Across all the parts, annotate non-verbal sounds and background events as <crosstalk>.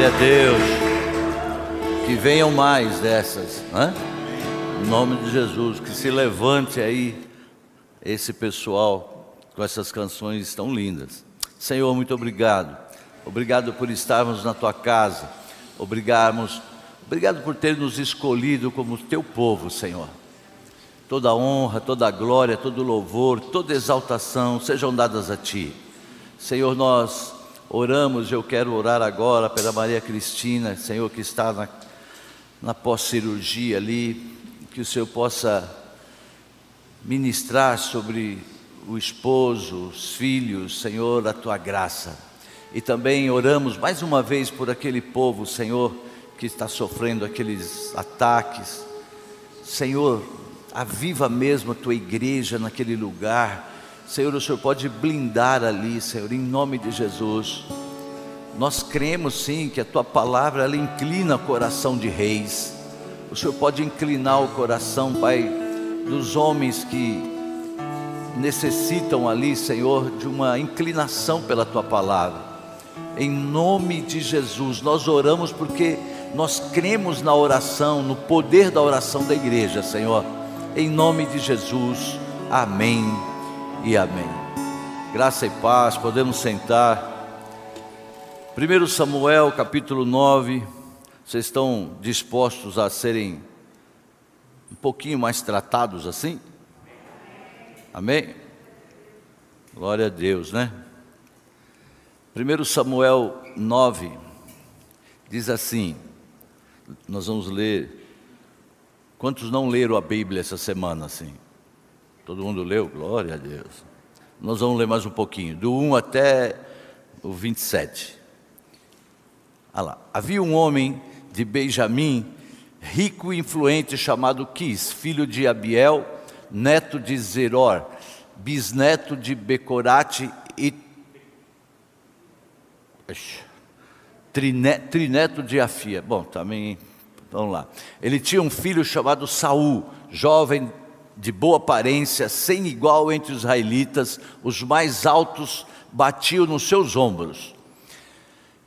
Glória a Deus. Que venham mais dessas, né? Em nome de Jesus, que se levante aí esse pessoal com essas canções tão lindas. Senhor, muito obrigado. Obrigado por estarmos na tua casa. Obrigamos, obrigado por ter nos escolhido como teu povo, Senhor. Toda honra, toda glória, todo louvor, toda exaltação sejam dadas a ti. Senhor, nós oramos, eu quero orar agora pela Maria Cristina, Senhor, que está na, na pós-cirurgia ali, que o Senhor possa ministrar sobre o esposo, os filhos, Senhor, a tua graça. E também oramos mais uma vez por aquele povo, Senhor, que está sofrendo aqueles ataques. Senhor, aviva mesmo a tua igreja naquele lugar Senhor, o Senhor pode blindar ali, Senhor, em nome de Jesus. Nós cremos sim que a tua palavra ela inclina o coração de reis. O Senhor pode inclinar o coração, Pai, dos homens que necessitam ali, Senhor, de uma inclinação pela tua palavra. Em nome de Jesus, nós oramos porque nós cremos na oração, no poder da oração da igreja, Senhor. Em nome de Jesus. Amém e amém. Graça e paz, podemos sentar. 1 Samuel capítulo 9, vocês estão dispostos a serem um pouquinho mais tratados assim? Amém? Glória a Deus, né? 1 Samuel 9 diz assim: nós vamos ler. Quantos não leram a Bíblia essa semana assim? Todo mundo leu? Glória a Deus. Nós vamos ler mais um pouquinho, do 1 até o 27. Olha lá. Havia um homem de Benjamim, rico e influente, chamado Quis, filho de Abiel, neto de Zeror, bisneto de Becorate e trineto de Afia. Bom, também, vamos lá. Ele tinha um filho chamado Saul, jovem de boa aparência, sem igual entre os israelitas, os mais altos batiam nos seus ombros.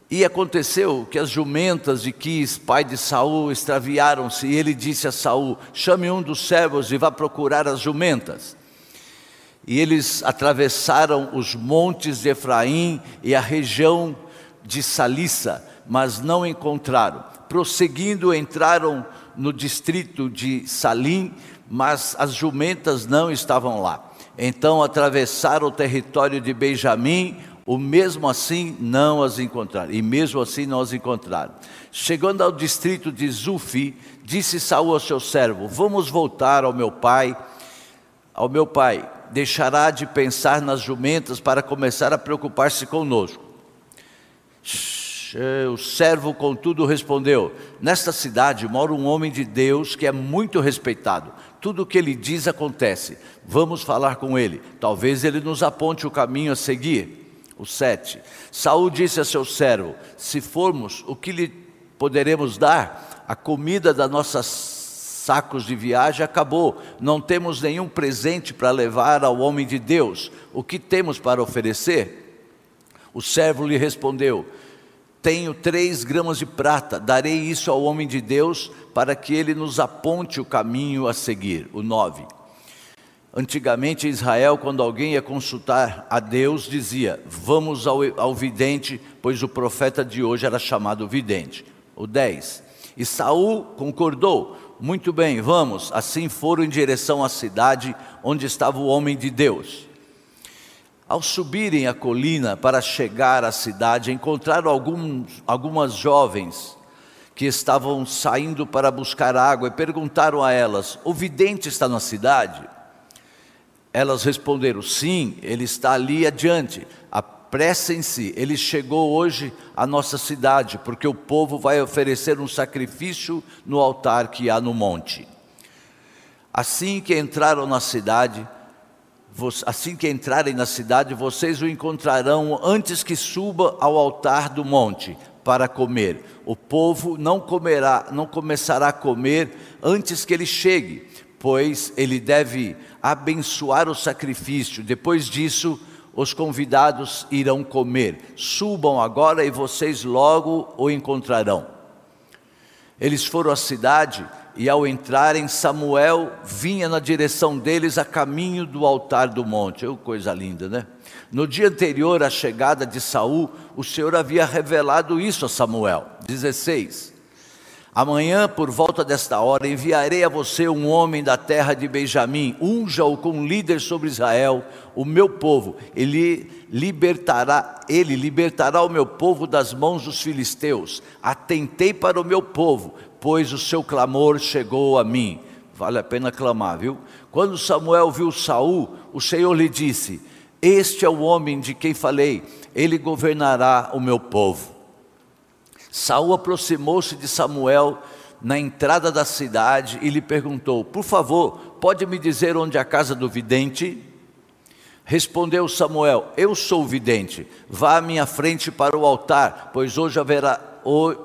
E aconteceu que as jumentas de Quis, pai de Saul, extraviaram-se, e ele disse a Saul: Chame um dos servos e vá procurar as jumentas. E eles atravessaram os montes de Efraim e a região de Salissa, mas não encontraram. Prosseguindo, entraram no distrito de Salim, mas as jumentas não estavam lá. Então atravessaram o território de Benjamim, o mesmo assim não as encontraram, e mesmo assim não as encontraram. Chegando ao distrito de Zufi, disse Saul ao seu servo: Vamos voltar ao meu pai, ao meu pai, deixará de pensar nas jumentas para começar a preocupar-se conosco. O servo, contudo, respondeu: Nesta cidade mora um homem de Deus que é muito respeitado tudo o que ele diz acontece. Vamos falar com ele. Talvez ele nos aponte o caminho a seguir. O 7. Saul disse a seu servo: Se formos, o que lhe poderemos dar? A comida da nossas sacos de viagem acabou. Não temos nenhum presente para levar ao homem de Deus. O que temos para oferecer? O servo lhe respondeu: tenho três gramas de prata, darei isso ao homem de Deus para que ele nos aponte o caminho a seguir. O 9. Antigamente em Israel, quando alguém ia consultar a Deus, dizia: Vamos ao, ao vidente, pois o profeta de hoje era chamado vidente. O 10. E Saul concordou: Muito bem, vamos. Assim foram em direção à cidade onde estava o homem de Deus. Ao subirem a colina para chegar à cidade, encontraram alguns, algumas jovens que estavam saindo para buscar água e perguntaram a elas: O vidente está na cidade? Elas responderam: Sim, ele está ali adiante. Apressem-se, ele chegou hoje à nossa cidade, porque o povo vai oferecer um sacrifício no altar que há no monte. Assim que entraram na cidade, assim que entrarem na cidade, vocês o encontrarão antes que suba ao altar do monte para comer. O povo não comerá, não começará a comer antes que ele chegue, pois ele deve abençoar o sacrifício. Depois disso, os convidados irão comer. Subam agora e vocês logo o encontrarão. Eles foram à cidade e ao entrarem, Samuel vinha na direção deles a caminho do altar do monte. Oh, coisa linda, né? No dia anterior à chegada de Saul, o Senhor havia revelado isso a Samuel. 16. Amanhã, por volta desta hora, enviarei a você um homem da terra de Benjamim, unja-o como líder sobre Israel, o meu povo. Ele libertará, ele libertará o meu povo das mãos dos filisteus. Atentei para o meu povo, pois o seu clamor chegou a mim. Vale a pena clamar, viu? Quando Samuel viu Saul, o Senhor lhe disse: Este é o homem de quem falei, ele governará o meu povo. Saul aproximou-se de Samuel na entrada da cidade e lhe perguntou: Por favor, pode me dizer onde é a casa do vidente? Respondeu Samuel: Eu sou o vidente. Vá à minha frente para o altar, pois hoje haverá,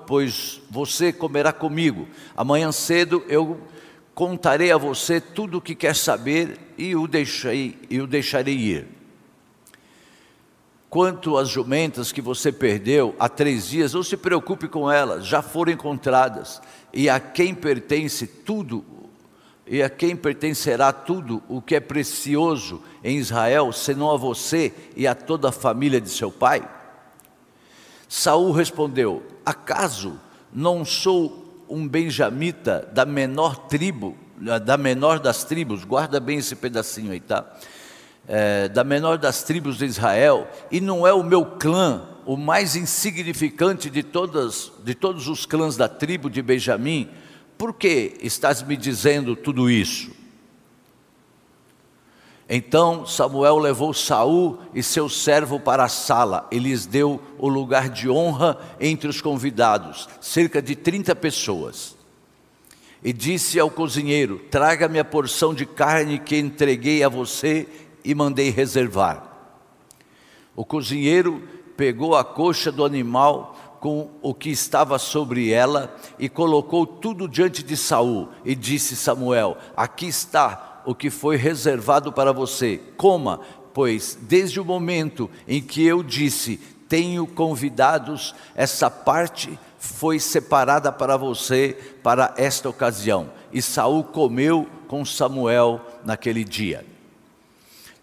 pois você comerá comigo. Amanhã cedo eu contarei a você tudo o que quer saber e o deixarei, e o deixarei ir. Quanto às jumentas que você perdeu há três dias, não se preocupe com elas, já foram encontradas. E a quem pertence tudo, e a quem pertencerá tudo o que é precioso em Israel, senão a você e a toda a família de seu pai? Saul respondeu: Acaso não sou um benjamita da menor tribo, da menor das tribos? Guarda bem esse pedacinho aí, tá? é, da menor das tribos de Israel, e não é o meu clã o mais insignificante de, todas, de todos os clãs da tribo de Benjamim, por que estás me dizendo tudo isso? Então Samuel levou Saul e seu servo para a sala e lhes deu o lugar de honra entre os convidados, cerca de 30 pessoas. E disse ao cozinheiro: Traga-me a porção de carne que entreguei a você e mandei reservar. O cozinheiro pegou a coxa do animal com o que estava sobre ela e colocou tudo diante de Saul e disse Samuel: Aqui está o que foi reservado para você. Coma, pois desde o momento em que eu disse: Tenho convidados, essa parte foi separada para você para esta ocasião. E Saul comeu com Samuel naquele dia.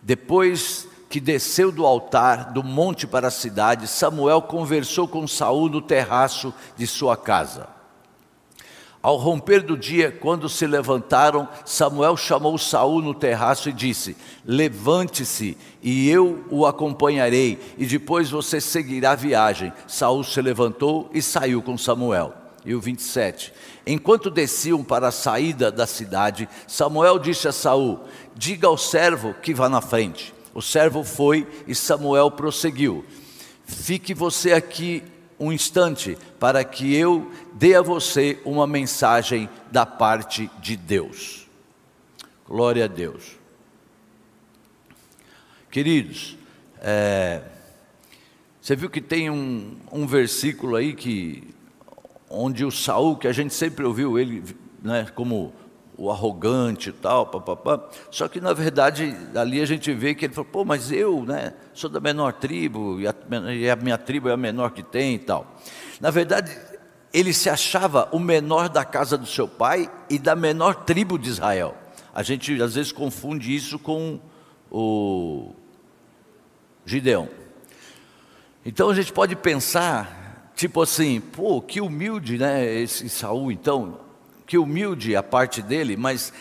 Depois que desceu do altar do monte para a cidade, Samuel conversou com Saul no terraço de sua casa. Ao romper do dia, quando se levantaram, Samuel chamou Saul no terraço e disse: Levante-se e eu o acompanharei, e depois você seguirá a viagem. Saul se levantou e saiu com Samuel. E o 27. Enquanto desciam para a saída da cidade, Samuel disse a Saul: Diga ao servo que vá na frente. O servo foi e Samuel prosseguiu: Fique você aqui um instante, para que eu dê a você uma mensagem da parte de Deus. Glória a Deus. Queridos, é, você viu que tem um, um versículo aí que onde o Saul, que a gente sempre ouviu ele né, como o arrogante e tal, papapá. Só que na verdade ali a gente vê que ele falou, pô, mas eu, né, sou da menor tribo e a, e a minha tribo é a menor que tem e tal. Na verdade, ele se achava o menor da casa do seu pai e da menor tribo de Israel. A gente às vezes confunde isso com o Gideão. Então a gente pode pensar Tipo assim, pô, que humilde, né, esse Saul então, que humilde a parte dele, mas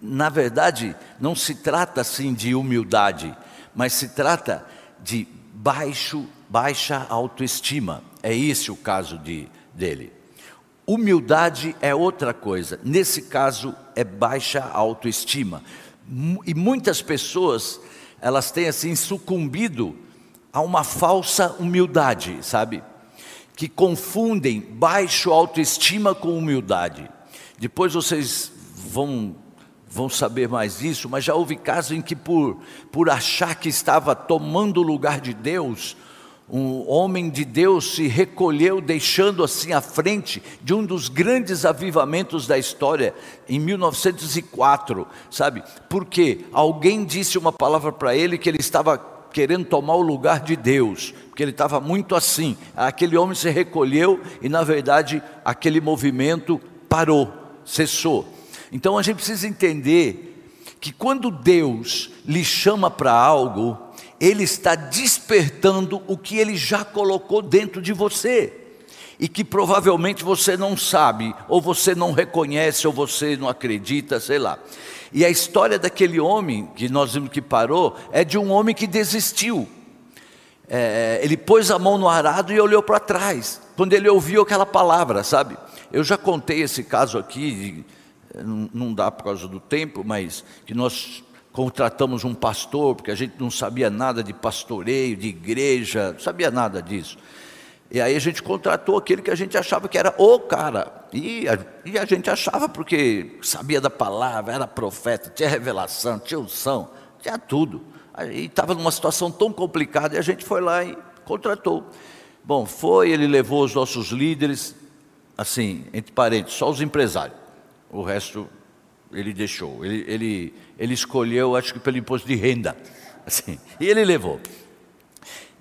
na verdade não se trata assim de humildade, mas se trata de baixo, baixa autoestima. É esse o caso de, dele. Humildade é outra coisa. Nesse caso é baixa autoestima. E muitas pessoas, elas têm assim sucumbido a uma falsa humildade, sabe? que confundem baixo autoestima com humildade. Depois vocês vão vão saber mais disso, mas já houve casos em que por por achar que estava tomando o lugar de Deus, um homem de Deus se recolheu, deixando assim à frente de um dos grandes avivamentos da história, em 1904, sabe? Porque alguém disse uma palavra para ele que ele estava querendo tomar o lugar de Deus, porque ele estava muito assim. Aquele homem se recolheu e, na verdade, aquele movimento parou, cessou. Então a gente precisa entender que quando Deus lhe chama para algo, Ele está despertando o que Ele já colocou dentro de você e que provavelmente você não sabe, ou você não reconhece, ou você não acredita, sei lá. E a história daquele homem que nós vimos que parou é de um homem que desistiu. É, ele pôs a mão no arado e olhou para trás, quando ele ouviu aquela palavra, sabe? Eu já contei esse caso aqui, não dá por causa do tempo, mas que nós contratamos um pastor, porque a gente não sabia nada de pastoreio, de igreja, não sabia nada disso. E aí a gente contratou aquele que a gente achava que era o cara. E a, e a gente achava porque sabia da palavra, era profeta, tinha revelação, tinha unção, tinha tudo. E estava numa situação tão complicada e a gente foi lá e contratou. Bom, foi, ele levou os nossos líderes, assim, entre parentes, só os empresários. O resto ele deixou. Ele, ele, ele escolheu, acho que pelo imposto de renda. <laughs> Assim, e ele levou.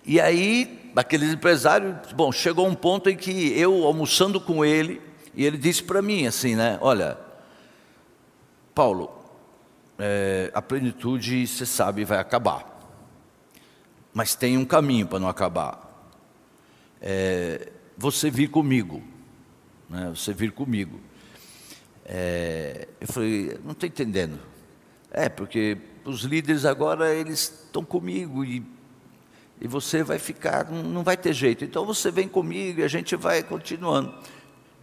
E aí, aqueles empresários, bom, chegou um ponto em que eu almoçando com ele, e ele disse para mim assim, né? Olha, Paulo, é, a plenitude, você sabe, vai acabar. Mas tem um caminho para não acabar. É, você vir comigo. Né, você vir comigo. É, eu falei, não estou entendendo. É, porque os líderes agora, eles estão comigo e e você vai ficar, não vai ter jeito. Então você vem comigo e a gente vai continuando.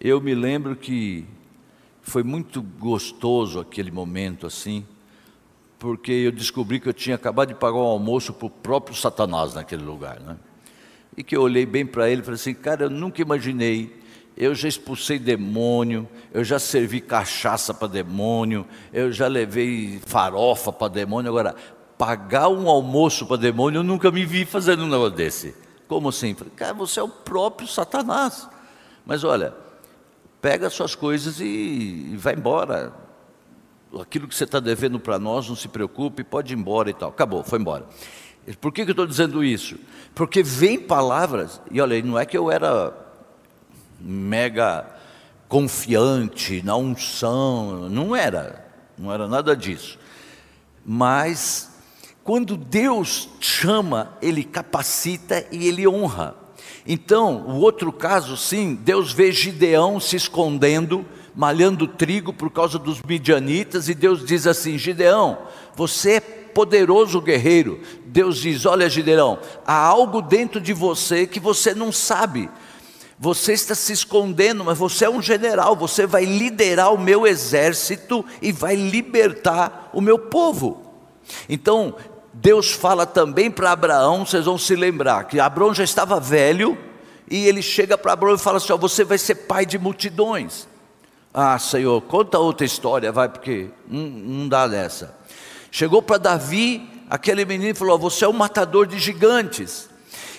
Eu me lembro que foi muito gostoso aquele momento assim, porque eu descobri que eu tinha acabado de pagar um almoço para o próprio Satanás naquele lugar. Né? E que eu olhei bem para ele e falei assim: cara, eu nunca imaginei. Eu já expulsei demônio, eu já servi cachaça para demônio, eu já levei farofa para demônio. Agora, pagar um almoço para demônio, eu nunca me vi fazendo um negócio desse. Como assim? Cara, você é o próprio Satanás. Mas olha, pega as suas coisas e, e vai embora. Aquilo que você está devendo para nós, não se preocupe, pode ir embora e tal. Acabou, foi embora. Por que, que eu estou dizendo isso? Porque vem palavras, e olha, não é que eu era mega confiante na unção, não era, não era nada disso. Mas quando Deus chama, Ele capacita e Ele honra. Então, o outro caso, sim, Deus vê Gideão se escondendo, malhando trigo por causa dos midianitas, e Deus diz assim: Gideão, você é poderoso guerreiro. Deus diz: Olha, Gideão, há algo dentro de você que você não sabe. Você está se escondendo, mas você é um general, você vai liderar o meu exército e vai libertar o meu povo. Então, Deus fala também para Abraão, vocês vão se lembrar, que Abraão já estava velho, e ele chega para Abraão e fala assim: ó, Você vai ser pai de multidões. Ah, Senhor, conta outra história, vai, porque não, não dá dessa. Chegou para Davi, aquele menino falou: Você é um matador de gigantes.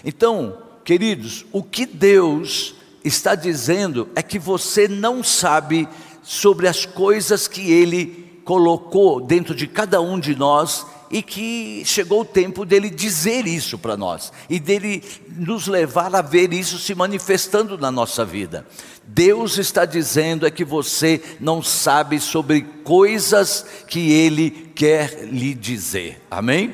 Então, queridos, o que Deus está dizendo é que você não sabe sobre as coisas que Ele colocou dentro de cada um de nós e que chegou o tempo dele dizer isso para nós e dele nos levar a ver isso se manifestando na nossa vida. Deus está dizendo é que você não sabe sobre coisas que ele quer lhe dizer. Amém?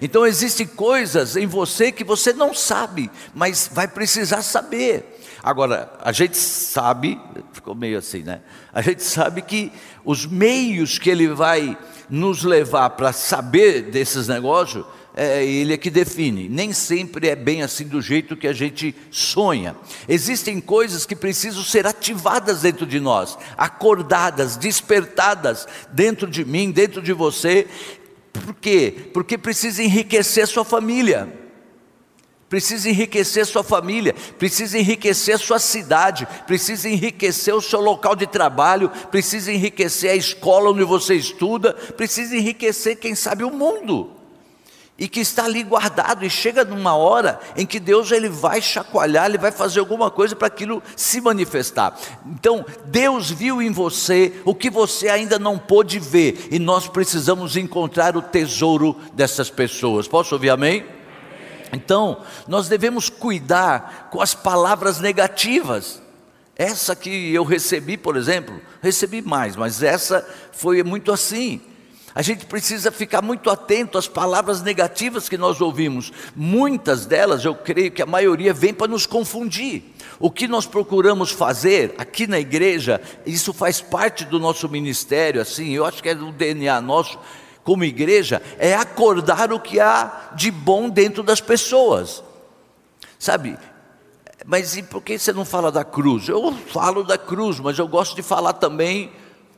Então existem coisas em você que você não sabe, mas vai precisar saber. Agora, a gente sabe, ficou meio assim, né? A gente sabe que os meios que ele vai nos levar para saber desses negócios, é ele é que define. Nem sempre é bem assim do jeito que a gente sonha. Existem coisas que precisam ser ativadas dentro de nós, acordadas, despertadas dentro de mim, dentro de você. Por quê? Porque precisa enriquecer sua família precisa enriquecer sua família, precisa enriquecer sua cidade, precisa enriquecer o seu local de trabalho, precisa enriquecer a escola onde você estuda, precisa enriquecer, quem sabe, o mundo. E que está ali guardado, e chega numa hora em que Deus ele vai chacoalhar, ele vai fazer alguma coisa para aquilo se manifestar. Então, Deus viu em você o que você ainda não pôde ver, e nós precisamos encontrar o tesouro dessas pessoas. Posso ouvir amém? Então, nós devemos cuidar com as palavras negativas. Essa que eu recebi, por exemplo, recebi mais, mas essa foi muito assim. A gente precisa ficar muito atento às palavras negativas que nós ouvimos. Muitas delas, eu creio que a maioria vem para nos confundir. O que nós procuramos fazer aqui na igreja, isso faz parte do nosso ministério, assim, eu acho que é do DNA nosso como igreja, é acordar o que há de bom dentro das pessoas. Sabe? Mas e por que você não fala da cruz? Eu falo da cruz, mas eu gosto de falar também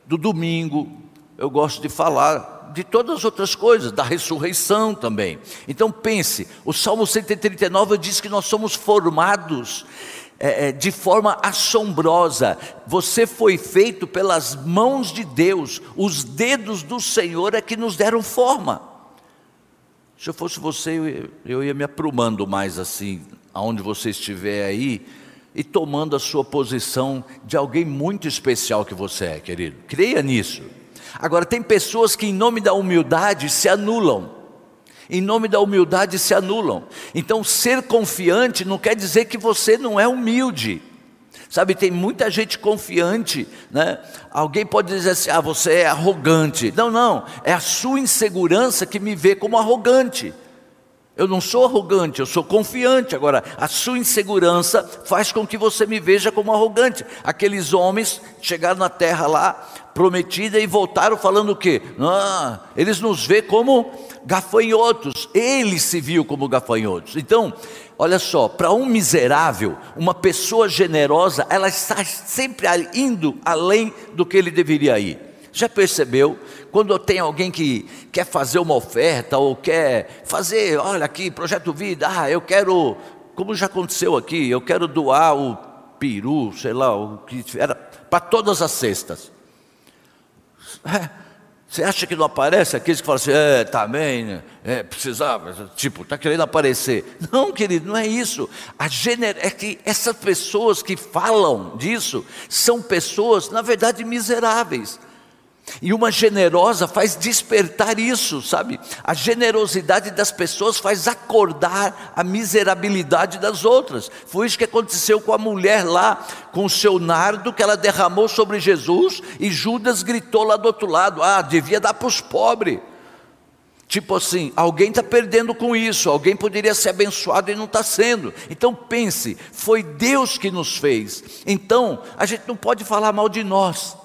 do domingo, eu gosto de falar de todas as outras coisas, da ressurreição também. Então pense, o Salmo 139 diz que nós somos formados é, é, de forma assombrosa. Você foi feito pelas mãos de Deus, os dedos do Senhor é que nos deram forma. Se eu fosse você, eu, eu ia me aprumando mais assim, aonde você estiver aí, e tomando a sua posição de alguém muito especial que você é, querido. Creia nisso. Agora, tem pessoas que, em nome da humildade, se anulam. Em nome da humildade, se anulam. Então, ser confiante não quer dizer que você não é humilde. Sabe, tem muita gente confiante, né? Alguém pode dizer assim: ah, você é arrogante. Não, não, é a sua insegurança que me vê como arrogante. Eu não sou arrogante, eu sou confiante. Agora, a sua insegurança faz com que você me veja como arrogante. Aqueles homens chegaram na terra lá, prometida, e voltaram falando o quê? Ah, eles nos vê como gafanhotos. Ele se viu como gafanhotos. Então, olha só, para um miserável, uma pessoa generosa, ela está sempre indo além do que ele deveria ir. Já percebeu? Quando tem alguém que quer fazer uma oferta ou quer fazer, olha aqui, projeto vida, ah, eu quero, como já aconteceu aqui, eu quero doar o peru, sei lá, o que era, para todas as cestas. É, você acha que não aparece aqueles que falam assim, é, também, né? é, precisava, tipo, está querendo aparecer. Não, querido, não é isso. A. É que essas pessoas que falam disso são pessoas, na verdade, miseráveis. E uma generosa faz despertar isso, sabe? A generosidade das pessoas faz acordar a miserabilidade das outras. Foi isso que aconteceu com a mulher lá, com o seu nardo que ela derramou sobre Jesus, e Judas gritou lá do outro lado: Ah, devia dar para os pobres. Tipo assim, alguém está perdendo com isso, alguém poderia ser abençoado e não está sendo. Então pense, foi Deus que nos fez. Então, a gente não pode falar mal de nós.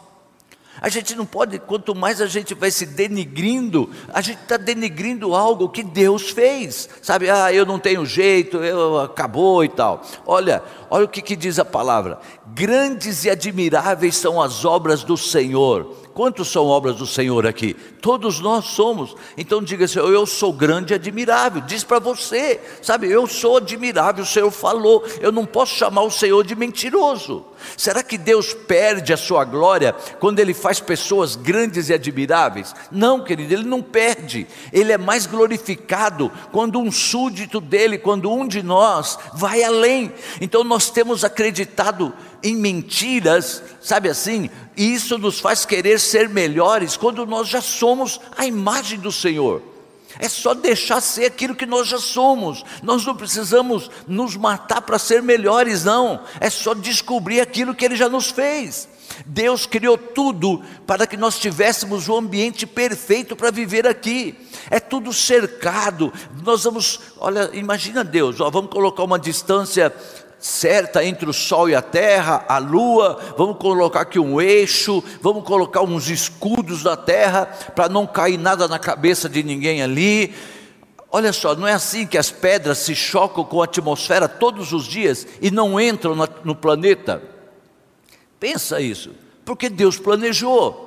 A gente não pode, quanto mais a gente vai se denigrindo, a gente está denigrindo algo que Deus fez, sabe? Ah, eu não tenho jeito, eu acabou e tal. Olha, olha o que, que diz a palavra: grandes e admiráveis são as obras do Senhor. Quantos são obras do Senhor aqui? Todos nós somos. Então diga assim: eu sou grande e admirável. Diz para você, sabe? Eu sou admirável. O Senhor falou. Eu não posso chamar o Senhor de mentiroso. Será que Deus perde a sua glória quando Ele faz pessoas grandes e admiráveis? Não, querido, Ele não perde. Ele é mais glorificado quando um súdito dele, quando um de nós vai além. Então nós temos acreditado em mentiras, sabe assim? E isso nos faz querer ser melhores quando nós já somos a imagem do Senhor. É só deixar ser aquilo que nós já somos. Nós não precisamos nos matar para ser melhores, não. É só descobrir aquilo que Ele já nos fez. Deus criou tudo para que nós tivéssemos o ambiente perfeito para viver aqui. É tudo cercado. Nós vamos, olha, imagina Deus, ó, vamos colocar uma distância certa entre o Sol e a Terra, a Lua, vamos colocar aqui um eixo, vamos colocar uns escudos na Terra, para não cair nada na cabeça de ninguém ali. Olha só, não é assim que as pedras se chocam com a atmosfera todos os dias e não entram no planeta? Pensa isso, porque Deus planejou.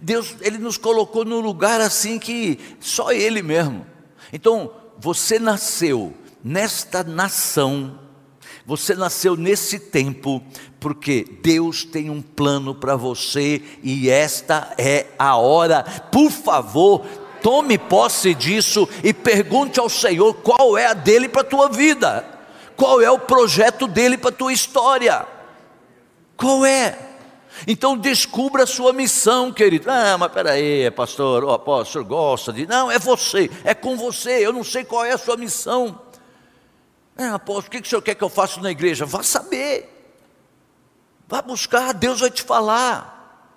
Deus, Ele nos colocou num lugar assim que só Ele mesmo. Então, você nasceu nesta nação você nasceu nesse tempo porque Deus tem um plano para você e esta é a hora. Por favor, tome posse disso e pergunte ao Senhor qual é a dele para a tua vida. Qual é o projeto dele para a tua história? Qual é? Então descubra a sua missão, querido. Ah, mas peraí, pastor, o apóstolo gosta de. Não, é você, é com você. Eu não sei qual é a sua missão. É, apóstolo, o que o senhor quer que eu faça na igreja? Vá saber. Vá buscar, Deus vai te falar.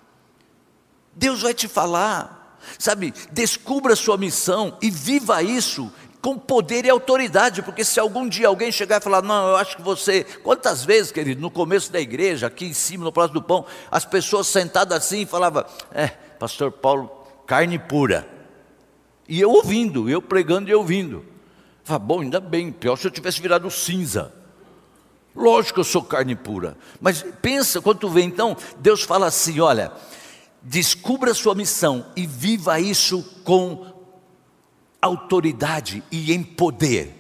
Deus vai te falar. Sabe, descubra a sua missão e viva isso com poder e autoridade, porque se algum dia alguém chegar e falar, não, eu acho que você. Quantas vezes, querido, no começo da igreja, aqui em cima, no Prazo do Pão, as pessoas sentadas assim falavam, é, pastor Paulo, carne pura. E eu ouvindo, eu pregando e ouvindo. Falei, bom, ainda bem, pior se eu tivesse virado cinza. Lógico que eu sou carne pura. Mas pensa, quando tu vê então, Deus fala assim: olha, descubra a sua missão e viva isso com autoridade e em poder.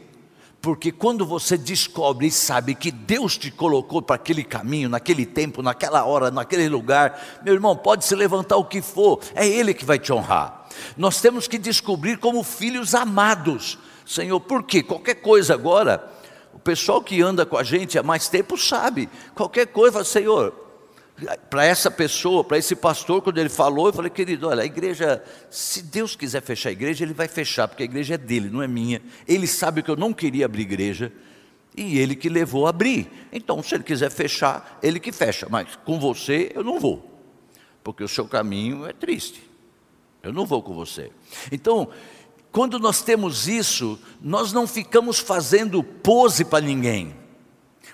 Porque quando você descobre e sabe que Deus te colocou para aquele caminho, naquele tempo, naquela hora, naquele lugar, meu irmão, pode se levantar o que for, é Ele que vai te honrar. Nós temos que descobrir como filhos amados, Senhor, por quê? Qualquer coisa agora, o pessoal que anda com a gente há mais tempo sabe, qualquer coisa, Senhor, para essa pessoa, para esse pastor, quando ele falou, eu falei, querido, olha, a igreja, se Deus quiser fechar a igreja, ele vai fechar, porque a igreja é dele, não é minha. Ele sabe que eu não queria abrir igreja, e ele que levou a abrir. Então, se ele quiser fechar, ele que fecha, mas com você eu não vou, porque o seu caminho é triste. Eu não vou com você. Então, quando nós temos isso, nós não ficamos fazendo pose para ninguém.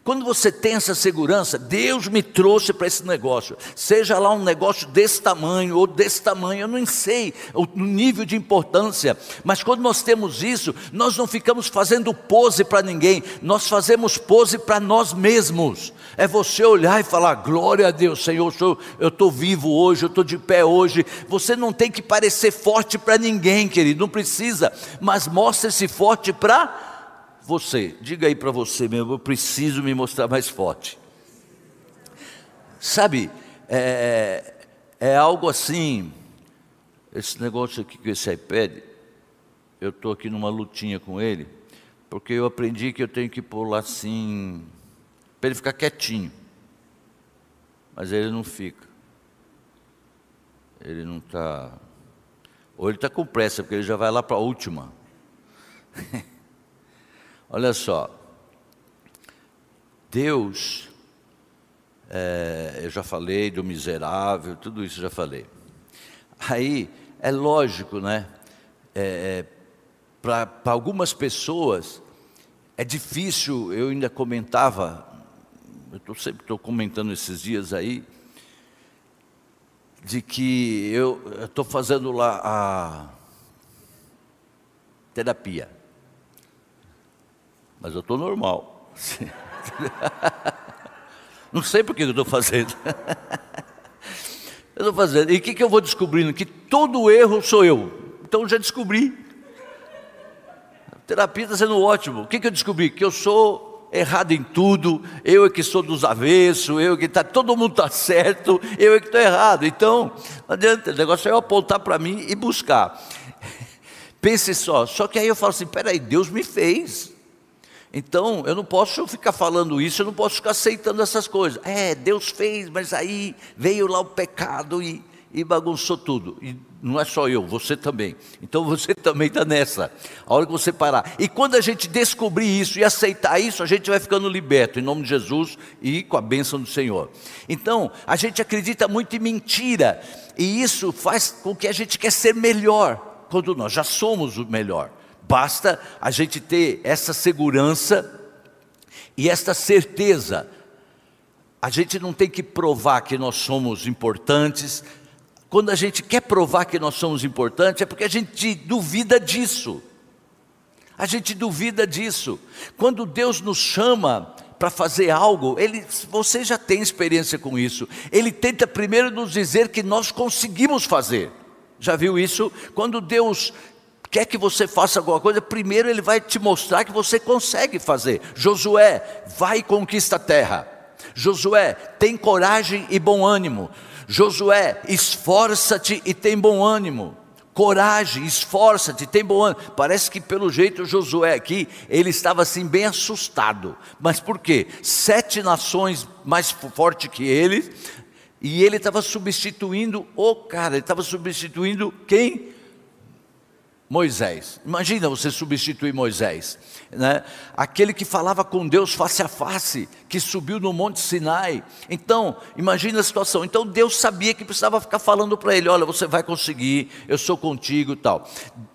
Quando você tem essa segurança, Deus me trouxe para esse negócio, seja lá um negócio desse tamanho ou desse tamanho, eu não sei o nível de importância, mas quando nós temos isso, nós não ficamos fazendo pose para ninguém, nós fazemos pose para nós mesmos. É você olhar e falar: glória a Deus, Senhor, eu estou vivo hoje, eu estou de pé hoje. Você não tem que parecer forte para ninguém, querido, não precisa, mas mostre-se forte para você, diga aí para você mesmo, eu preciso me mostrar mais forte. Sabe, é, é algo assim, esse negócio aqui com esse iPad, eu estou aqui numa lutinha com ele, porque eu aprendi que eu tenho que pular assim, para ele ficar quietinho. Mas ele não fica. Ele não está. Ou ele está com pressa, porque ele já vai lá para a última. <laughs> Olha só, Deus, é, eu já falei do miserável, tudo isso já falei. Aí é lógico, né? É, é Para algumas pessoas é difícil, eu ainda comentava, eu tô, sempre estou comentando esses dias aí, de que eu estou fazendo lá a terapia mas eu estou normal. <laughs> Não sei por que eu estou fazendo. <laughs> Eu estou fazendo. E o que, que eu vou descobrindo? Que todo erro sou eu. Então já descobri. Terapia está sendo ótimo. O que, que eu descobri? Que eu sou errado em tudo, eu é que sou dos avessos, eu é que está, todo mundo está certo, eu é que estou errado. Então, não adianta, o negócio é eu apontar para mim e buscar. <laughs> Pense só, só que aí eu falo assim: peraí, Deus me fez. Então, eu não posso ficar falando isso, eu não posso ficar aceitando essas coisas. É, Deus fez, mas aí veio lá o pecado e, e bagunçou tudo. E não é só eu, você também. Então <laughs> você também está nessa. A hora que você parar. E quando a gente descobrir isso e aceitar isso, a gente vai ficando liberto, em nome de Jesus e com a bênção do Senhor. Então, a gente acredita muito em mentira, e isso faz com que a gente quer ser melhor, quando nós já somos o melhor. Basta a gente ter essa segurança e esta certeza. A gente não tem que provar que nós somos importantes. Quando a gente quer provar que nós somos importantes, é porque a gente duvida disso. A gente duvida disso. Quando Deus nos chama para fazer algo, ele, você já tem experiência com isso. Ele tenta primeiro nos dizer que nós conseguimos fazer. Já viu isso? Quando Deus quer que você faça alguma coisa, primeiro ele vai te mostrar que você consegue fazer. Josué, vai e conquista a terra. Josué, tem coragem e bom ânimo. Josué, esforça-te e tem bom ânimo. Coragem, esforça-te, tem bom ânimo. Parece que pelo jeito Josué aqui, ele estava assim bem assustado. Mas por quê? Sete nações mais fortes que ele, e ele estava substituindo o cara, ele estava substituindo quem? Moisés. Imagina você substituir Moisés, né? Aquele que falava com Deus face a face, que subiu no Monte Sinai. Então, imagina a situação. Então Deus sabia que precisava ficar falando para ele: olha, você vai conseguir, eu sou contigo e tal.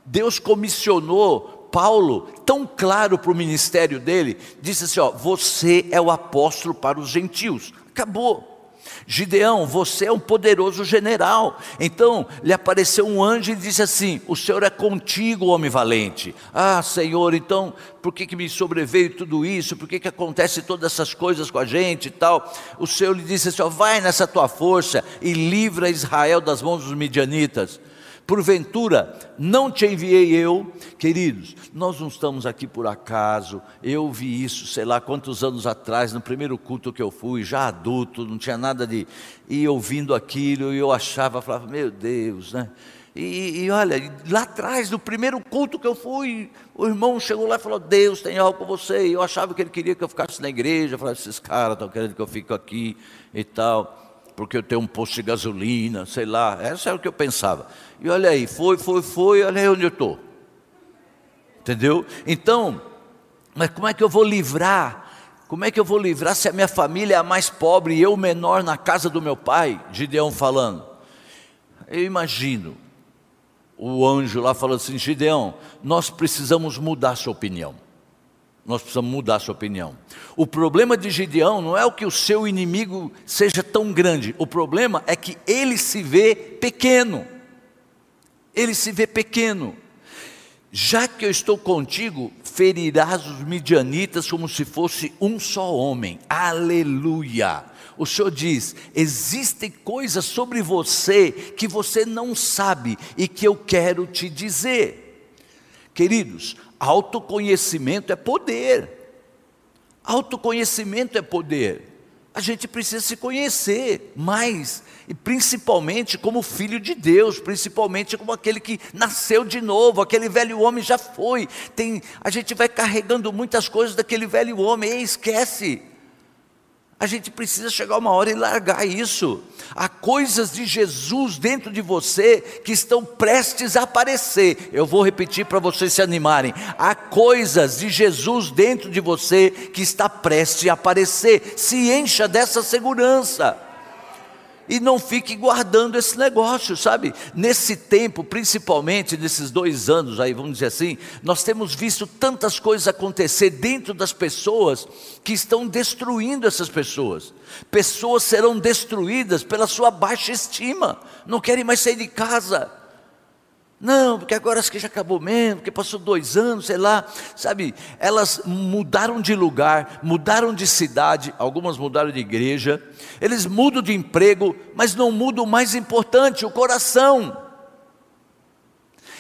Deus comissionou Paulo, tão claro para o ministério dele, disse assim: ó, você é o apóstolo para os gentios. Acabou. Gideão, você é um poderoso general. Então lhe apareceu um anjo e disse assim: O Senhor é contigo, homem valente. Ah, Senhor, então por que, que me sobreveio tudo isso? Por que, que acontece todas essas coisas com a gente e tal? O Senhor lhe disse assim: Vai nessa tua força e livra Israel das mãos dos midianitas. Porventura, não te enviei eu, queridos, nós não estamos aqui por acaso, eu vi isso, sei lá quantos anos atrás, no primeiro culto que eu fui, já adulto, não tinha nada de ir ouvindo aquilo, e eu achava, falava, meu Deus, né? E, e, olha, lá atrás, no primeiro culto que eu fui, o irmão chegou lá e falou: Deus tem algo com você. E eu achava que ele queria que eu ficasse na igreja. Eu falava: esses caras estão querendo que eu fique aqui e tal porque eu tenho um posto de gasolina, sei lá, essa era o que eu pensava. E olha aí, foi, foi, foi, olha aí onde eu estou. Entendeu? Então, mas como é que eu vou livrar? Como é que eu vou livrar se a minha família é a mais pobre e eu menor na casa do meu pai? Gideão falando. Eu imagino o anjo lá falando assim: Gideão, nós precisamos mudar sua opinião. Nós precisamos mudar a sua opinião. O problema de Gideão não é o que o seu inimigo seja tão grande, o problema é que ele se vê pequeno. Ele se vê pequeno. Já que eu estou contigo, ferirás os midianitas como se fosse um só homem. Aleluia! O Senhor diz: existem coisas sobre você que você não sabe e que eu quero te dizer. Queridos, Autoconhecimento é poder. Autoconhecimento é poder. A gente precisa se conhecer mais, e principalmente como filho de Deus, principalmente como aquele que nasceu de novo, aquele velho homem já foi. Tem, a gente vai carregando muitas coisas daquele velho homem, e esquece. A gente precisa chegar uma hora e largar isso. Há coisas de Jesus dentro de você que estão prestes a aparecer. Eu vou repetir para vocês se animarem. Há coisas de Jesus dentro de você que está prestes a aparecer. Se encha dessa segurança e não fique guardando esse negócio, sabe? Nesse tempo, principalmente nesses dois anos aí, vamos dizer assim, nós temos visto tantas coisas acontecer dentro das pessoas que estão destruindo essas pessoas. Pessoas serão destruídas pela sua baixa estima, não querem mais sair de casa não, porque agora acho que já acabou mesmo, porque passou dois anos, sei lá, sabe? Elas mudaram de lugar, mudaram de cidade, algumas mudaram de igreja, eles mudam de emprego, mas não mudam o mais importante, o coração.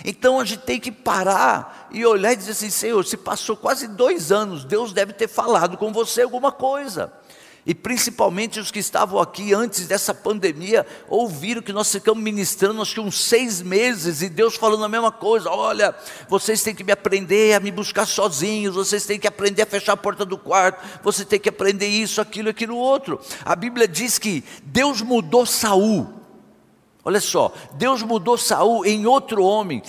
Então a gente tem que parar e olhar e dizer assim: Senhor, se passou quase dois anos, Deus deve ter falado com você alguma coisa. E principalmente os que estavam aqui antes dessa pandemia, ouviram que nós ficamos ministrando, acho que uns seis meses, e Deus falando a mesma coisa: olha, vocês têm que me aprender a me buscar sozinhos, vocês têm que aprender a fechar a porta do quarto, você tem que aprender isso, aquilo, aquilo outro. A Bíblia diz que Deus mudou Saul. Olha só, Deus mudou Saul em outro homem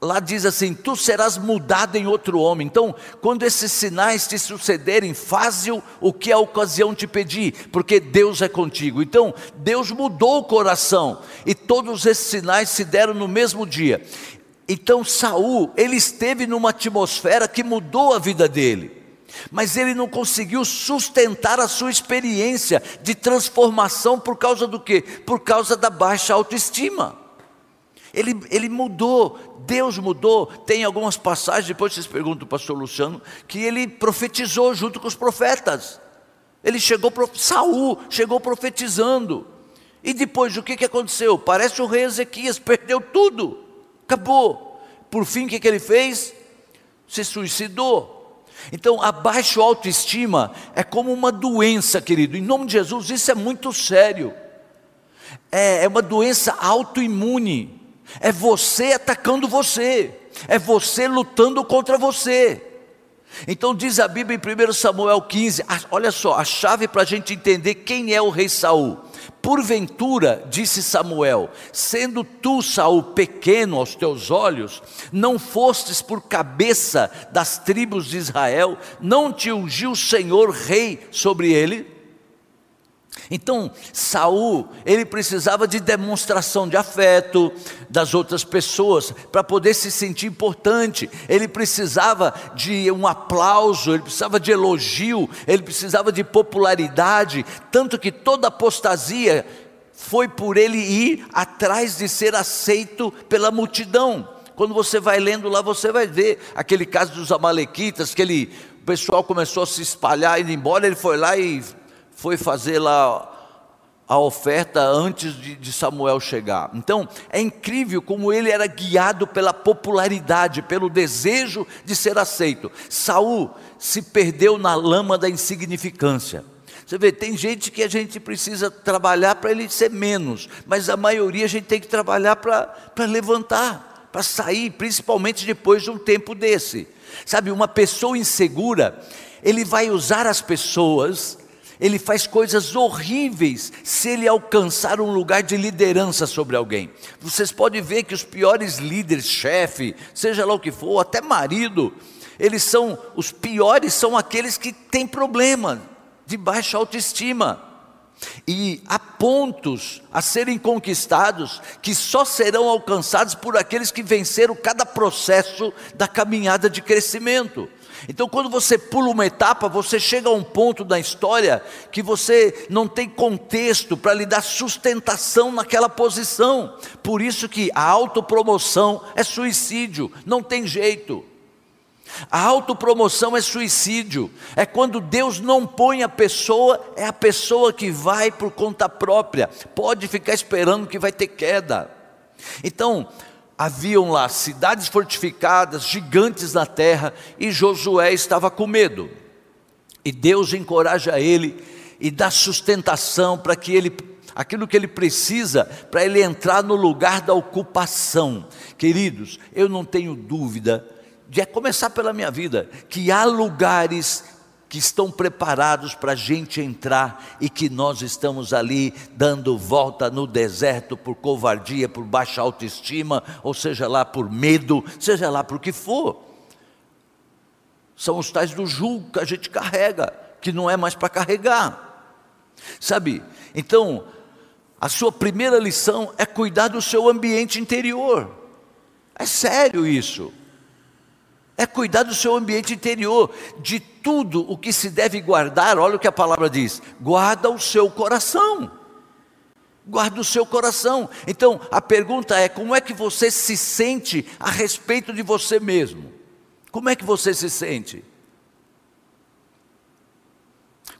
lá diz assim: Tu serás mudado em outro homem. Então, quando esses sinais te sucederem, faze o que a ocasião te pedir, porque Deus é contigo. Então, Deus mudou o coração, e todos esses sinais se deram no mesmo dia. Então, Saul, ele esteve numa atmosfera que mudou a vida dele. Mas ele não conseguiu sustentar a sua experiência de transformação por causa do quê? Por causa da baixa autoestima. Ele, ele mudou, Deus mudou. Tem algumas passagens, depois vocês perguntam para o pastor Luciano, que ele profetizou junto com os profetas. Ele chegou, Saul chegou profetizando. E depois o que, que aconteceu? Parece o rei Ezequias, perdeu tudo, acabou. Por fim, o que, que ele fez? Se suicidou. Então, a baixa autoestima é como uma doença, querido. Em nome de Jesus, isso é muito sério. É, é uma doença autoimune. É você atacando você. É você lutando contra você. Então diz a Bíblia em 1 Samuel 15, olha só, a chave para a gente entender quem é o rei Saul. Porventura, disse Samuel, sendo tu, Saul, pequeno aos teus olhos, não fostes por cabeça das tribos de Israel, não te ungiu o Senhor rei sobre ele? Então, Saul, ele precisava de demonstração de afeto das outras pessoas para poder se sentir importante. Ele precisava de um aplauso, ele precisava de elogio, ele precisava de popularidade, tanto que toda apostasia foi por ele ir atrás de ser aceito pela multidão. Quando você vai lendo lá, você vai ver aquele caso dos amalequitas, que ele, o pessoal começou a se espalhar, indo embora, ele foi lá e foi fazer lá a oferta antes de, de, Samuel chegar. Então, é incrível como ele era guiado pela popularidade, pelo desejo de ser aceito. Saul se perdeu na lama da insignificância. Você vê, tem gente que a gente precisa trabalhar para ele ser menos, mas a maioria a gente tem que trabalhar para levantar, para sair, principalmente depois de um tempo desse. Sabe, uma pessoa insegura, ele vai usar as pessoas ele faz coisas horríveis se ele alcançar um lugar de liderança sobre alguém. Vocês podem ver que os piores líderes, chefe, seja lá o que for, até marido, eles são os piores são aqueles que têm problema de baixa autoestima. E há pontos a serem conquistados que só serão alcançados por aqueles que venceram cada processo da caminhada de crescimento. Então, quando você pula uma etapa, você chega a um ponto da história que você não tem contexto para lhe dar sustentação naquela posição. Por isso que a autopromoção é suicídio, não tem jeito. A autopromoção é suicídio. É quando Deus não põe a pessoa, é a pessoa que vai por conta própria. Pode ficar esperando que vai ter queda. Então, haviam lá cidades fortificadas, gigantes na terra, e Josué estava com medo. E Deus encoraja ele e dá sustentação para que ele aquilo que ele precisa para ele entrar no lugar da ocupação. Queridos, eu não tenho dúvida de é começar pela minha vida que há lugares que estão preparados para a gente entrar e que nós estamos ali dando volta no deserto por covardia, por baixa autoestima, ou seja lá por medo, seja lá por que for. São os tais do julgo que a gente carrega, que não é mais para carregar. Sabe? Então, a sua primeira lição é cuidar do seu ambiente interior. É sério isso é cuidar do seu ambiente interior, de tudo o que se deve guardar, olha o que a palavra diz: guarda o seu coração. Guarda o seu coração. Então, a pergunta é: como é que você se sente a respeito de você mesmo? Como é que você se sente?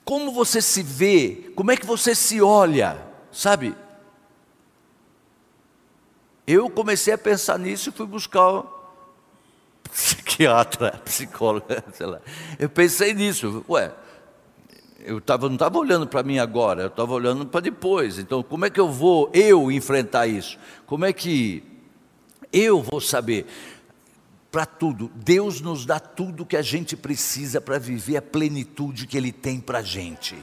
Como você se vê? Como é que você se olha? Sabe? Eu comecei a pensar nisso e fui buscar psiquiatra, <laughs> psicóloga, sei lá. Eu pensei nisso, ué, eu tava, não estava olhando para mim agora, eu estava olhando para depois. Então, como é que eu vou, eu, enfrentar isso? Como é que eu vou saber? Para tudo, Deus nos dá tudo que a gente precisa para viver a plenitude que Ele tem para a gente.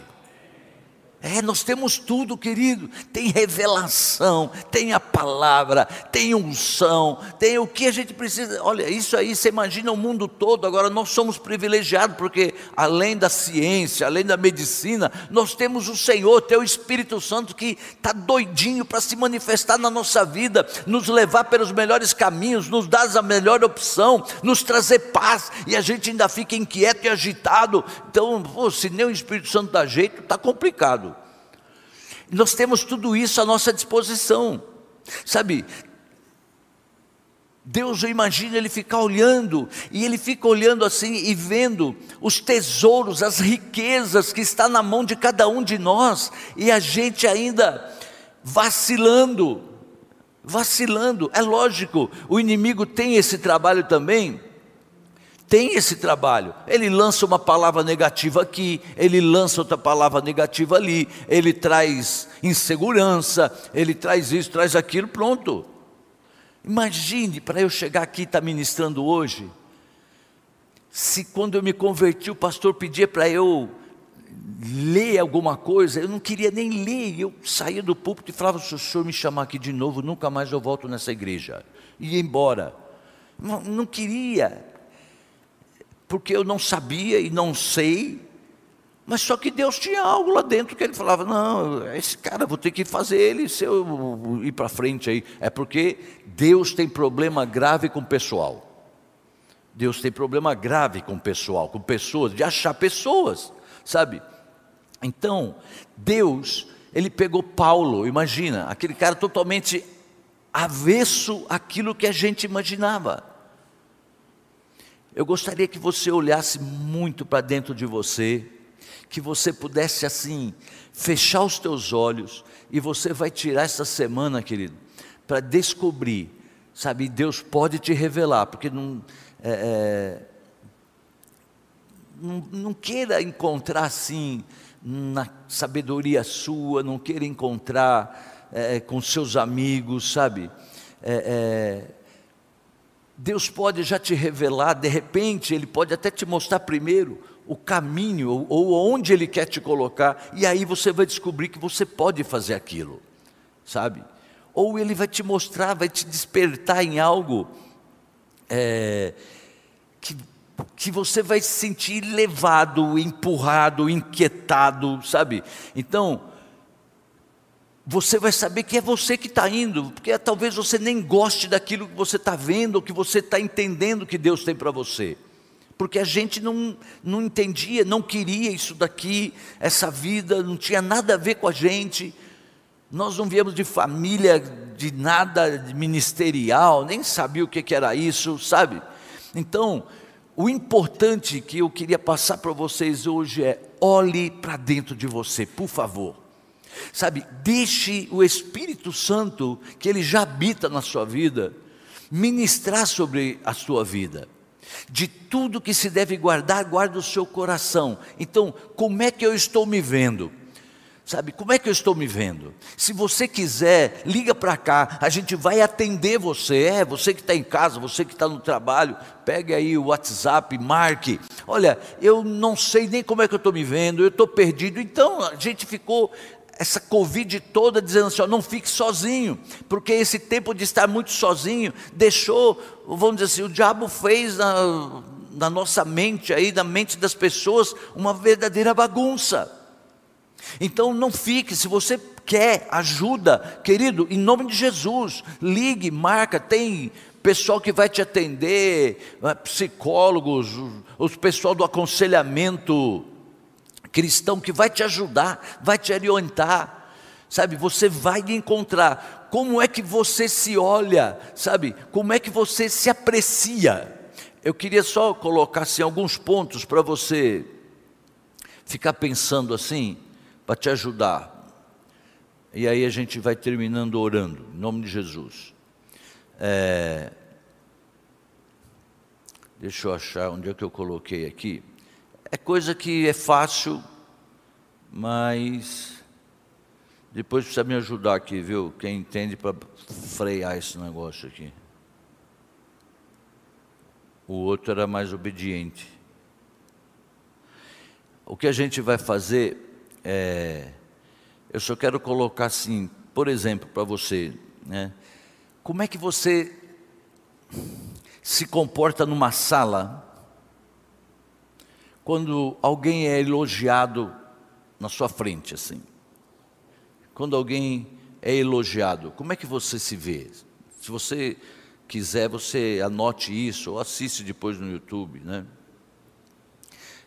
É, nós temos tudo, querido. Tem revelação, tem a palavra, tem unção, tem o que a gente precisa. Olha, isso aí, você imagina o mundo todo. Agora, nós somos privilegiados, porque além da ciência, além da medicina, nós temos o Senhor, teu Espírito Santo, que está doidinho para se manifestar na nossa vida, nos levar pelos melhores caminhos, nos dar a melhor opção, nos trazer paz, e a gente ainda fica inquieto e agitado. Então, pô, se nem o Espírito Santo dá jeito, está complicado. Nós temos tudo isso à nossa disposição. Sabe, Deus, eu imagino ele ficar olhando, e ele fica olhando assim e vendo os tesouros, as riquezas que está na mão de cada um de nós, e a gente ainda vacilando, vacilando. É lógico, o inimigo tem esse trabalho também tem esse trabalho. Ele lança uma palavra negativa aqui, ele lança outra palavra negativa ali, ele traz insegurança, ele traz isso, traz aquilo, pronto. Imagine para eu chegar aqui e estar tá ministrando hoje, se quando eu me converti o pastor pedia para eu ler alguma coisa, eu não queria nem ler. Eu saía do púlpito e falava: se o senhor me chamar aqui de novo, nunca mais eu volto nessa igreja. Ia embora. Não, não queria, porque eu não sabia e não sei. Mas só que Deus tinha algo lá dentro que ele falava: não, esse cara vou ter que fazer ele se eu ir para frente aí. É porque Deus tem problema grave com o pessoal. Deus tem problema grave com o pessoal, com pessoas, de achar pessoas, sabe? Então, Deus, ele pegou Paulo, imagina, aquele cara totalmente avesso àquilo que a gente imaginava. Eu gostaria que você olhasse muito para dentro de você, que você pudesse assim fechar os teus olhos e você vai tirar essa semana, querido, para descobrir, sabe? Deus pode te revelar, porque não, é, é, não, não queira encontrar assim na sabedoria sua, não queira encontrar é, com seus amigos, sabe? É, é, Deus pode já te revelar, de repente, Ele pode até te mostrar primeiro o caminho ou, onde Ele quer te colocar, e aí você vai descobrir que você pode fazer aquilo, sabe? Ou Ele vai te mostrar, vai te despertar em algo é, que que você vai se sentir levado, empurrado, inquietado, sabe? Então, você vai saber que é você que está indo, porque talvez você nem goste daquilo que você está vendo, ou que você está entendendo que Deus tem para você. Porque a gente não, não entendia, não queria isso daqui, essa vida, não tinha nada a ver com a gente. Nós não viemos de família, de nada ministerial, nem sabia o que, que era isso, sabe? Então, o importante que eu queria passar para vocês hoje é: olhe para dentro de você, por favor. Sabe, deixe o Espírito Santo, que ele já habita na sua vida, ministrar sobre a sua vida. De tudo que se deve guardar, guarda o seu coração. Então, como é que eu estou me vendo? Sabe, como é que eu estou me vendo? Se você quiser, liga para cá, a gente vai atender você. É, você que está em casa, você que está no trabalho, pegue aí o WhatsApp, marque. Olha, eu não sei nem como é que eu estou me vendo, eu estou perdido. Então a gente ficou essa Covid toda dizendo assim: ó, não fique sozinho, porque esse tempo de estar muito sozinho deixou, vamos dizer assim, o diabo fez na, na nossa mente aí, na mente das pessoas, uma verdadeira bagunça. Então não fique, se você quer ajuda, querido, em nome de Jesus, ligue, marca, tem pessoal que vai te atender, é, psicólogos, os pessoal do aconselhamento cristão que vai te ajudar, vai te orientar. Sabe, você vai encontrar como é que você se olha, sabe? Como é que você se aprecia? Eu queria só colocar assim, alguns pontos para você ficar pensando assim para te ajudar. E aí a gente vai terminando orando, em nome de Jesus. É... Deixa eu achar onde é que eu coloquei aqui. É coisa que é fácil, mas depois precisa me ajudar aqui, viu? Quem entende para frear esse negócio aqui. O outro era mais obediente. O que a gente vai fazer é, eu só quero colocar assim, por exemplo, para você, né? Como é que você se comporta numa sala quando alguém é elogiado na sua frente, assim? Quando alguém é elogiado, como é que você se vê? Se você quiser, você anote isso ou assiste depois no YouTube, né?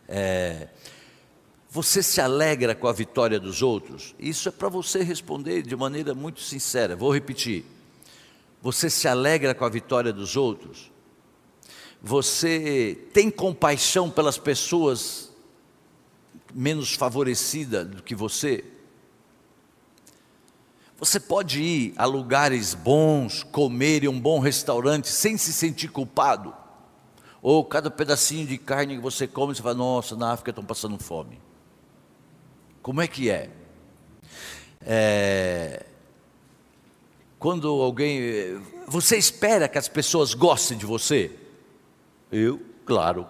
É, você se alegra com a vitória dos outros? Isso é para você responder de maneira muito sincera. Vou repetir. Você se alegra com a vitória dos outros? Você tem compaixão pelas pessoas menos favorecidas do que você? Você pode ir a lugares bons, comer em um bom restaurante sem se sentir culpado? Ou cada pedacinho de carne que você come, você fala, nossa, na África estão passando fome. Como é que é? é? Quando alguém. Você espera que as pessoas gostem de você? Eu, claro.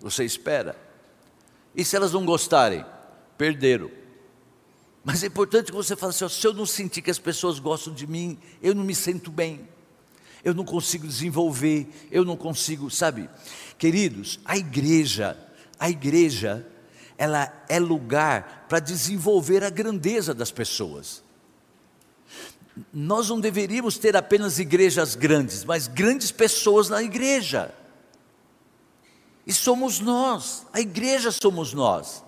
Você espera. E se elas não gostarem? Perderam. Mas é importante que você fale assim: ó, se eu não sentir que as pessoas gostam de mim, eu não me sinto bem, eu não consigo desenvolver, eu não consigo, sabe? Queridos, a igreja, a igreja, ela é lugar para desenvolver a grandeza das pessoas. Nós não deveríamos ter apenas igrejas grandes, mas grandes pessoas na igreja. E somos nós, a igreja somos nós.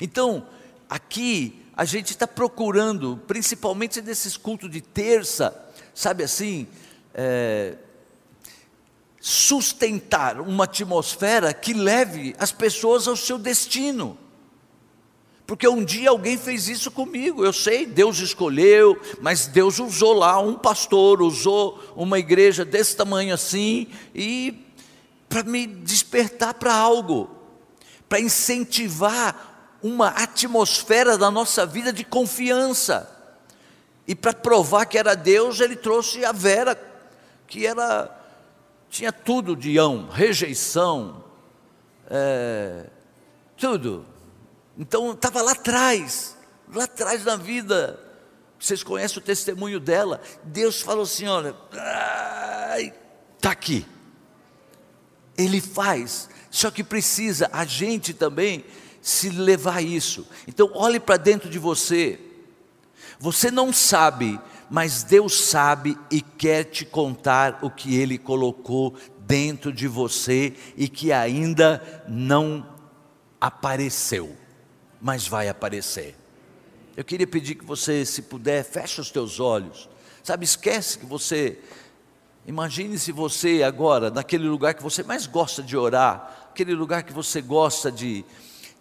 Então, aqui a gente está procurando, principalmente nesses cultos de terça, sabe assim, é, sustentar uma atmosfera que leve as pessoas ao seu destino. Porque um dia alguém fez isso comigo, eu sei, Deus escolheu, mas Deus usou lá um pastor, usou uma igreja desse tamanho assim, e para me despertar para algo, para incentivar uma atmosfera da nossa vida de confiança. E para provar que era Deus, ele trouxe a Vera, que era tinha tudo de ão, rejeição, é, tudo. Então estava lá atrás, lá atrás na vida. Vocês conhecem o testemunho dela. Deus falou assim: olha, está aqui. Ele faz, só que precisa a gente também se levar a isso. Então olhe para dentro de você. Você não sabe, mas Deus sabe e quer te contar o que Ele colocou dentro de você e que ainda não apareceu mas vai aparecer. Eu queria pedir que você, se puder, feche os teus olhos. Sabe, esquece que você. Imagine se você agora, naquele lugar que você mais gosta de orar, aquele lugar que você gosta de,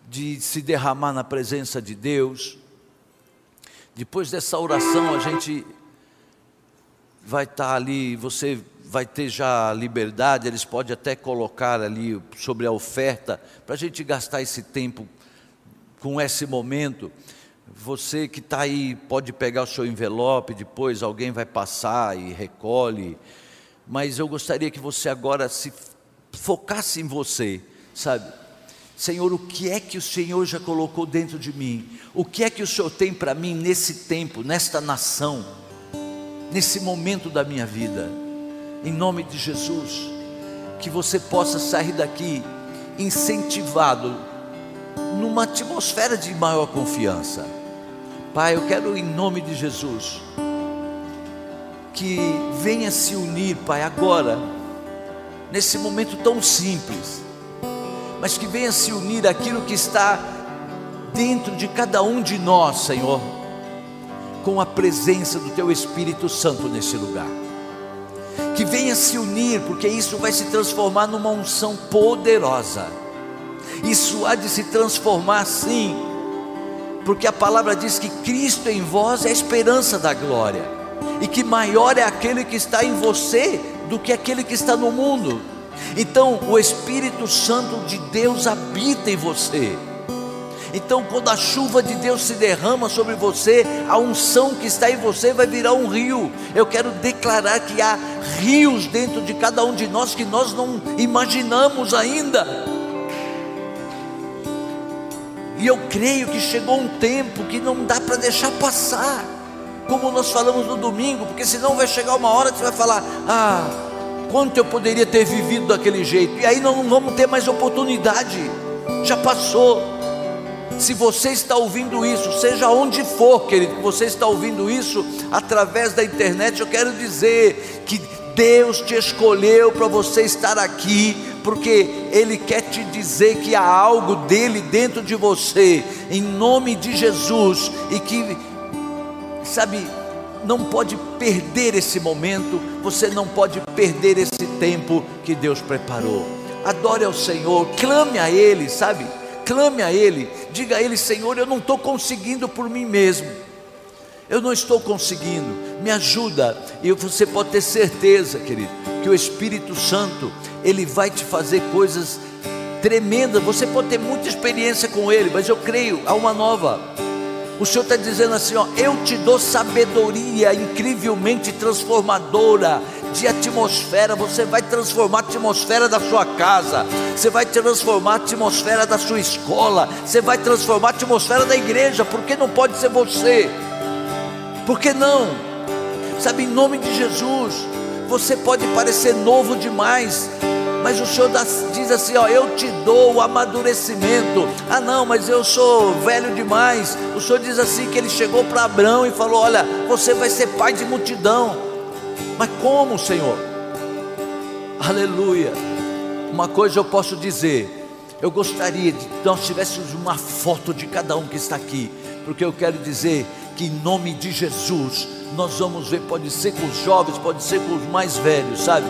de se derramar na presença de Deus. Depois dessa oração, a gente vai estar ali, você vai ter já liberdade, eles podem até colocar ali sobre a oferta, para a gente gastar esse tempo com esse momento. Você que está aí pode pegar o seu envelope, depois alguém vai passar e recolhe. Mas eu gostaria que você agora se focasse em você, sabe? Senhor, o que é que o Senhor já colocou dentro de mim? O que é que o Senhor tem para mim nesse tempo, nesta nação, nesse momento da minha vida? Em nome de Jesus, que você possa sair daqui incentivado numa atmosfera de maior confiança. Pai, eu quero em nome de Jesus que venha se unir, Pai, agora, nesse momento tão simples, mas que venha se unir aquilo que está dentro de cada um de nós, Senhor, com a presença do Teu Espírito Santo nesse lugar. Que venha se unir, porque isso vai se transformar numa unção poderosa isso há de se transformar sim, porque a palavra diz que Cristo em vós é a esperança da glória, e que maior é aquele que está em você do que aquele que está no mundo. Então, o Espírito Santo de Deus habita em você. Então, quando a chuva de Deus se derrama sobre você, a unção que está em você vai virar um rio. Eu quero declarar que há rios dentro de cada um de nós que nós não imaginamos ainda. E eu creio que chegou um tempo que não dá para deixar passar, como nós falamos no domingo, porque senão vai chegar uma hora que você vai falar: ah, quanto eu poderia ter vivido daquele jeito, e aí não vamos ter mais oportunidade, já passou. Se você está ouvindo isso, seja onde for, querido, que você está ouvindo isso através da internet, eu quero dizer que Deus te escolheu para você estar aqui, porque Ele quer te dizer que há algo dele dentro de você, em nome de Jesus, e que, sabe, não pode perder esse momento, você não pode perder esse tempo que Deus preparou. Adore ao Senhor, clame a Ele, sabe? Clame a Ele, diga a Ele: Senhor, eu não estou conseguindo por mim mesmo eu não estou conseguindo, me ajuda. E você pode ter certeza, querido, que o Espírito Santo, ele vai te fazer coisas tremendas. Você pode ter muita experiência com ele, mas eu creio, há uma nova. O Senhor está dizendo assim: ó, eu te dou sabedoria incrivelmente transformadora, de atmosfera, você vai transformar a atmosfera da sua casa, você vai transformar a atmosfera da sua escola, você vai transformar a atmosfera da igreja, porque não pode ser você, por que não? Sabe, em nome de Jesus, você pode parecer novo demais, mas o Senhor diz assim: ó, eu te dou o amadurecimento. Ah, não, mas eu sou velho demais. O Senhor diz assim que ele chegou para Abraão e falou: Olha, você vai ser pai de multidão. Mas como, Senhor? Aleluia. Uma coisa eu posso dizer, eu gostaria de nós tivéssemos uma foto de cada um que está aqui, porque eu quero dizer que em nome de Jesus nós vamos ver, pode ser com os jovens, pode ser com os mais velhos, sabe?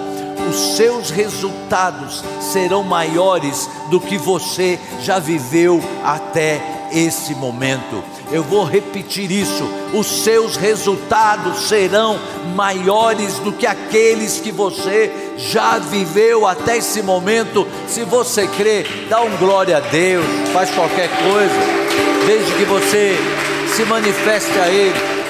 os seus resultados serão maiores do que você já viveu até esse momento. Eu vou repetir isso: os seus resultados serão maiores do que aqueles que você já viveu até esse momento. Se você crê, dá um glória a Deus, faz qualquer coisa, desde que você se manifeste a Ele.